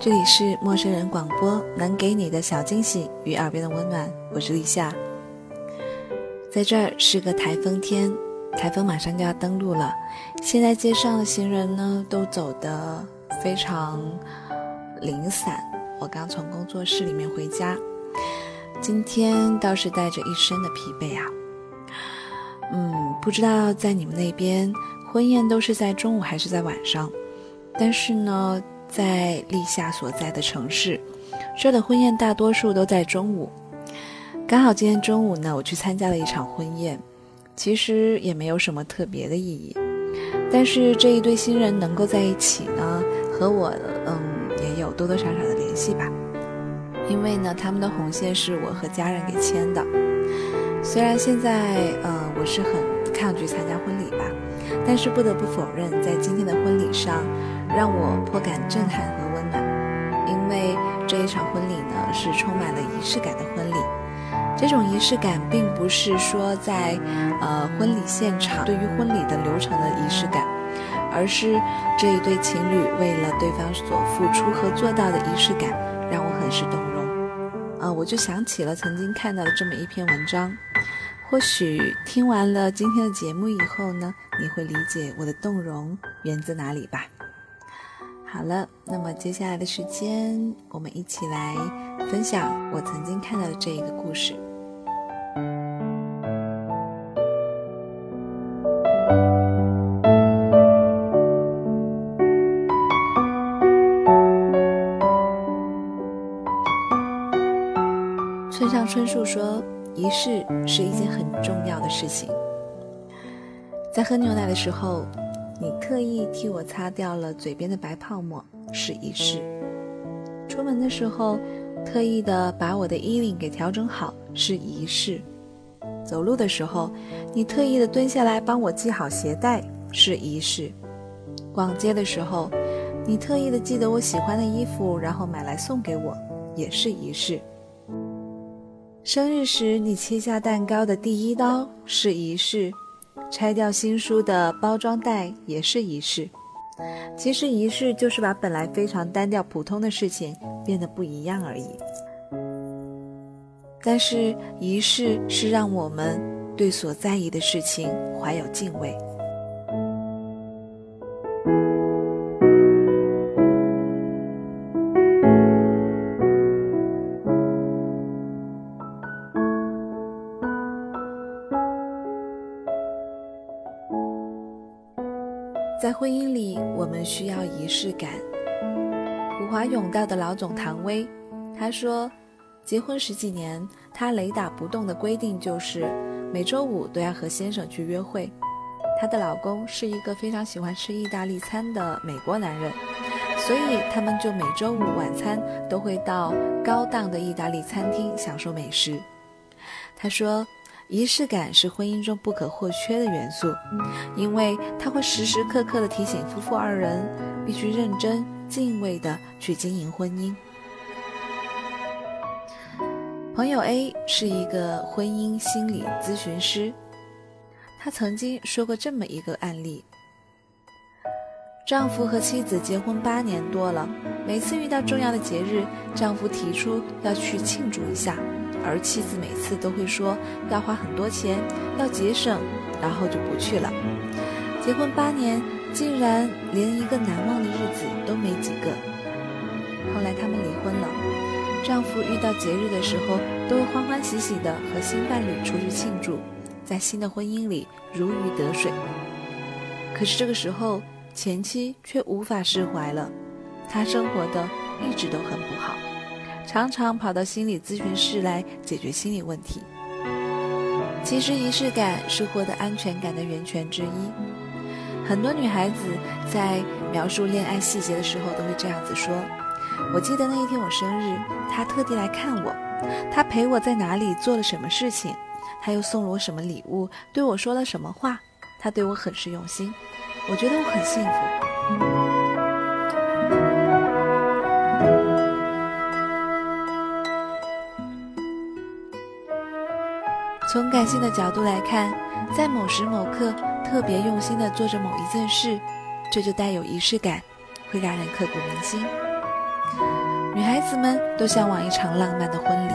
这里是陌生人广播，能给你的小惊喜与耳边的温暖。我是立夏，在这儿是个台风天，台风马上就要登陆了。现在街上的行人呢，都走得非常零散。我刚从工作室里面回家，今天倒是带着一身的疲惫啊。嗯，不知道在你们那边婚宴都是在中午还是在晚上？但是呢。在立夏所在的城市，这的婚宴大多数都在中午。刚好今天中午呢，我去参加了一场婚宴，其实也没有什么特别的意义。但是这一对新人能够在一起呢，和我嗯也有多多少少的联系吧。因为呢，他们的红线是我和家人给牵的。虽然现在呃我是很抗拒参加婚礼吧，但是不得不否认，在今天的婚礼上。让我颇感震撼和温暖，因为这一场婚礼呢是充满了仪式感的婚礼。这种仪式感并不是说在呃婚礼现场对于婚礼的流程的仪式感，而是这一对情侣为了对方所付出和做到的仪式感，让我很是动容。啊，我就想起了曾经看到的这么一篇文章，或许听完了今天的节目以后呢，你会理解我的动容源自哪里吧。好了，那么接下来的时间，我们一起来分享我曾经看到的这一个故事。村上春树说：“仪式是一件很重要的事情。”在喝牛奶的时候。你特意替我擦掉了嘴边的白泡沫，是仪式；出门的时候，特意的把我的衣领给调整好，是仪式；走路的时候，你特意的蹲下来帮我系好鞋带，是仪式；逛街的时候，你特意的记得我喜欢的衣服，然后买来送给我，也是仪式；生日时你切下蛋糕的第一刀，是仪式。拆掉新书的包装袋也是仪式。其实仪式就是把本来非常单调普通的事情变得不一样而已。但是仪式是让我们对所在意的事情怀有敬畏。需要仪式感。普华永道的老总唐薇，他说，结婚十几年，他雷打不动的规定就是每周五都要和先生去约会。她的老公是一个非常喜欢吃意大利餐的美国男人，所以他们就每周五晚餐都会到高档的意大利餐厅享受美食。他说。仪式感是婚姻中不可或缺的元素，因为它会时时刻刻的提醒夫妇二人必须认真、敬畏的去经营婚姻。朋友 A 是一个婚姻心理咨询师，他曾经说过这么一个案例：丈夫和妻子结婚八年多了，每次遇到重要的节日，丈夫提出要去庆祝一下。而妻子每次都会说要花很多钱，要节省，然后就不去了。结婚八年，竟然连一个难忘的日子都没几个。后来他们离婚了，丈夫遇到节日的时候，都会欢欢喜喜的和新伴侣出去庆祝，在新的婚姻里如鱼得水。可是这个时候，前妻却无法释怀了，她生活的一直都很不好。常常跑到心理咨询室来解决心理问题。其实仪式感是获得安全感的源泉之一。很多女孩子在描述恋爱细节的时候都会这样子说：“我记得那一天我生日，他特地来看我，他陪我在哪里做了什么事情，他又送了我什么礼物，对我说了什么话，他对我很是用心，我觉得我很幸福。”从感性的角度来看，在某时某刻特别用心地做着某一件事，这就带有仪式感，会让人刻骨铭心。女孩子们都向往一场浪漫的婚礼，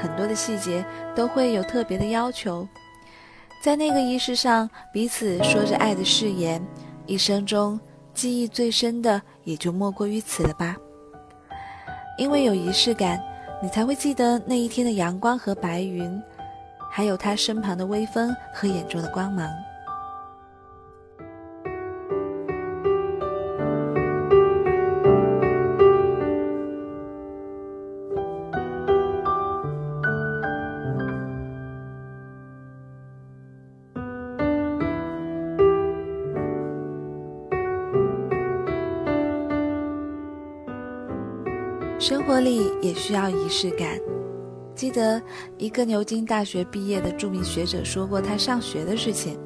很多的细节都会有特别的要求。在那个仪式上，彼此说着爱的誓言，一生中记忆最深的也就莫过于此了吧。因为有仪式感，你才会记得那一天的阳光和白云，还有他身旁的微风和眼中的光芒。生活里也需要仪式感。记得一个牛津大学毕业的著名学者说过他上学的事情。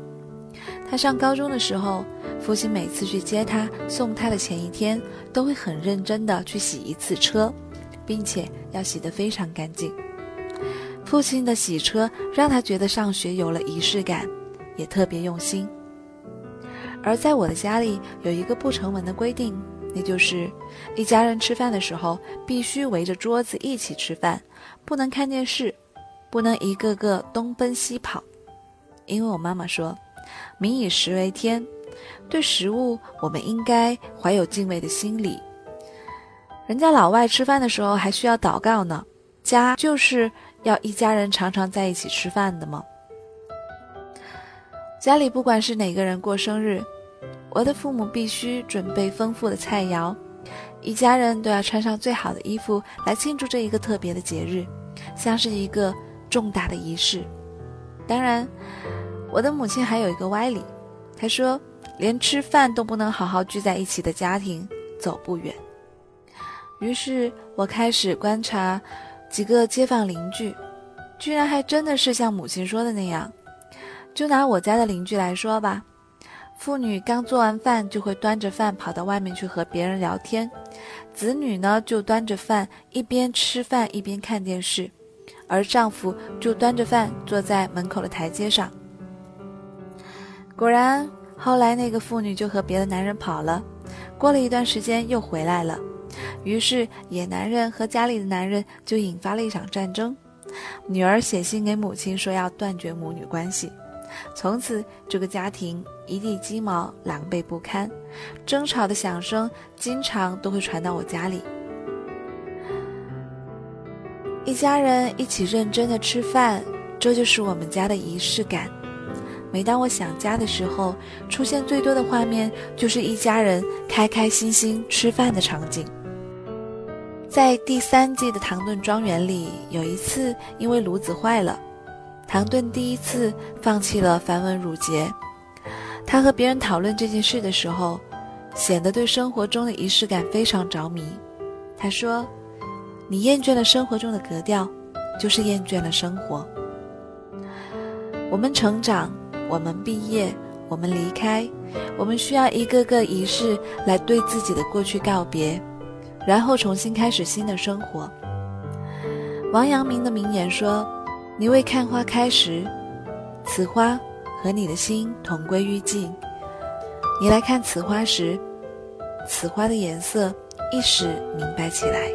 他上高中的时候，父亲每次去接他、送他的前一天，都会很认真的去洗一次车，并且要洗得非常干净。父亲的洗车让他觉得上学有了仪式感，也特别用心。而在我的家里有一个不成文的规定。那就是一家人吃饭的时候必须围着桌子一起吃饭，不能看电视，不能一个个东奔西跑。因为我妈妈说：“民以食为天，对食物我们应该怀有敬畏的心理。”人家老外吃饭的时候还需要祷告呢，家就是要一家人常常在一起吃饭的吗？家里不管是哪个人过生日。我的父母必须准备丰富的菜肴，一家人都要穿上最好的衣服来庆祝这一个特别的节日，像是一个重大的仪式。当然，我的母亲还有一个歪理，她说连吃饭都不能好好聚在一起的家庭走不远。于是我开始观察几个街坊邻居，居然还真的是像母亲说的那样。就拿我家的邻居来说吧。妇女刚做完饭，就会端着饭跑到外面去和别人聊天；子女呢，就端着饭一边吃饭一边看电视，而丈夫就端着饭坐在门口的台阶上。果然，后来那个妇女就和别的男人跑了，过了一段时间又回来了，于是野男人和家里的男人就引发了一场战争。女儿写信给母亲说要断绝母女关系。从此，这个家庭一地鸡毛，狼狈不堪，争吵的响声经常都会传到我家里。一家人一起认真的吃饭，这就是我们家的仪式感。每当我想家的时候，出现最多的画面就是一家人开开心心吃饭的场景。在第三季的唐顿庄园里，有一次因为炉子坏了。唐顿第一次放弃了繁文缛节。他和别人讨论这件事的时候，显得对生活中的仪式感非常着迷。他说：“你厌倦了生活中的格调，就是厌倦了生活。我们成长，我们毕业，我们离开，我们需要一个个仪式来对自己的过去告别，然后重新开始新的生活。”王阳明的名言说。你未看花开时，此花和你的心同归于尽；你来看此花时，此花的颜色一时明白起来。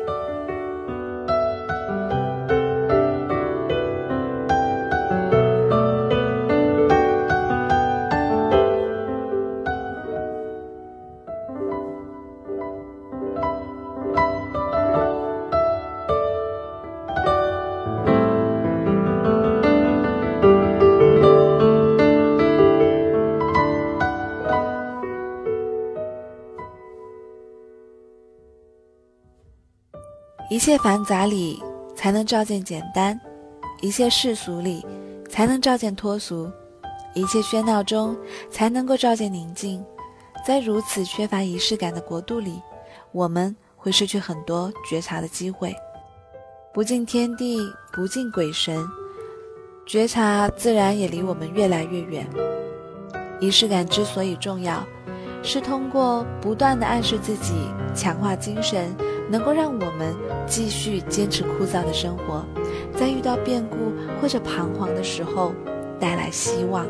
一切繁杂里才能照见简单，一切世俗里才能照见脱俗，一切喧闹中才能够照见宁静。在如此缺乏仪式感的国度里，我们会失去很多觉察的机会。不敬天地，不敬鬼神，觉察自然也离我们越来越远。仪式感之所以重要，是通过不断的暗示自己，强化精神。能够让我们继续坚持枯燥的生活，在遇到变故或者彷徨的时候，带来希望。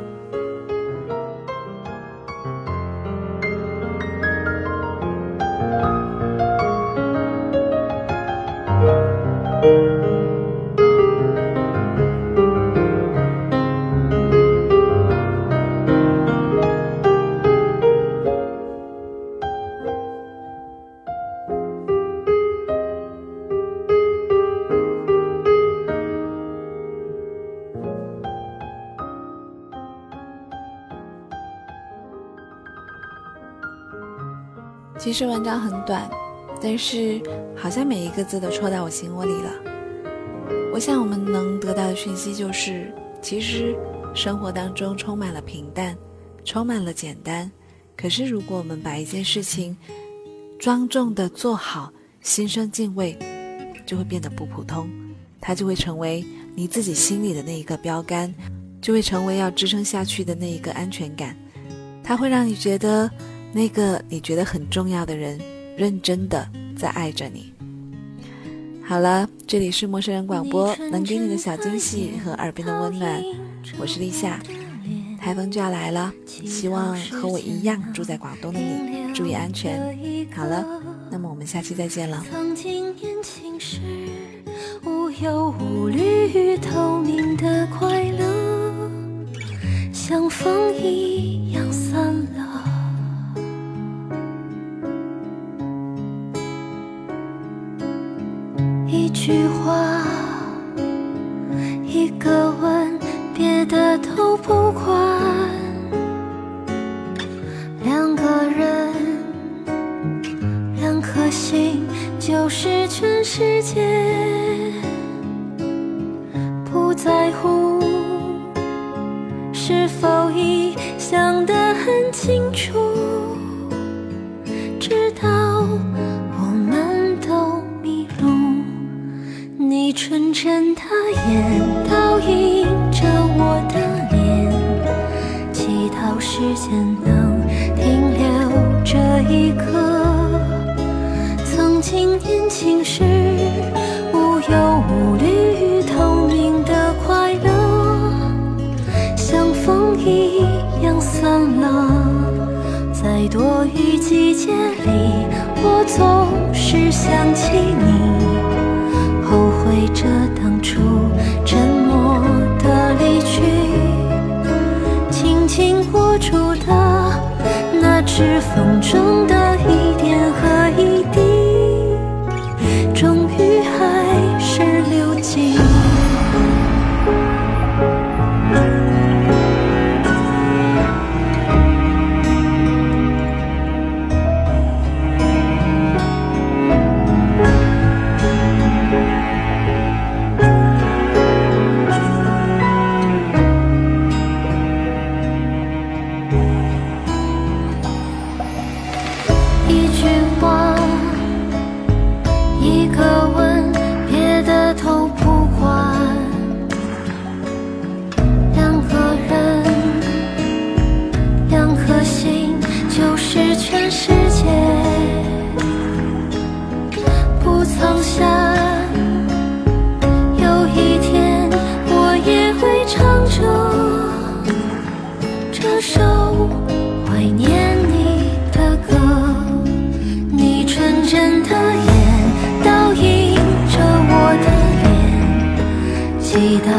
文章很短，但是好像每一个字都戳到我心窝里了。我想我们能得到的讯息就是，其实生活当中充满了平淡，充满了简单。可是如果我们把一件事情庄重的做好，心生敬畏，就会变得不普通，它就会成为你自己心里的那一个标杆。就会成为要支撑下去的那一个安全感，它会让你觉得那个你觉得很重要的人认真的在爱着你。好了，这里是陌生人广播，能给你的小惊喜和耳边的温暖，我是立夏。台风就要来了，希望和我一样住在广东的你注意安全。好了，那么我们下期再见了。曾经年轻时无忧无虑透明的快乐。像风一样散一句话，一个吻，别的都不管。两个人，两颗心，就是全世界，不在乎。是否已想得很清楚？直到纯真的眼倒映着我的脸，祈祷时间能停留这一刻。曾经年轻时无忧无虑，透明的快乐。像风一样散了，在多雨季节里，我总是想起你，着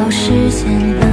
到时间的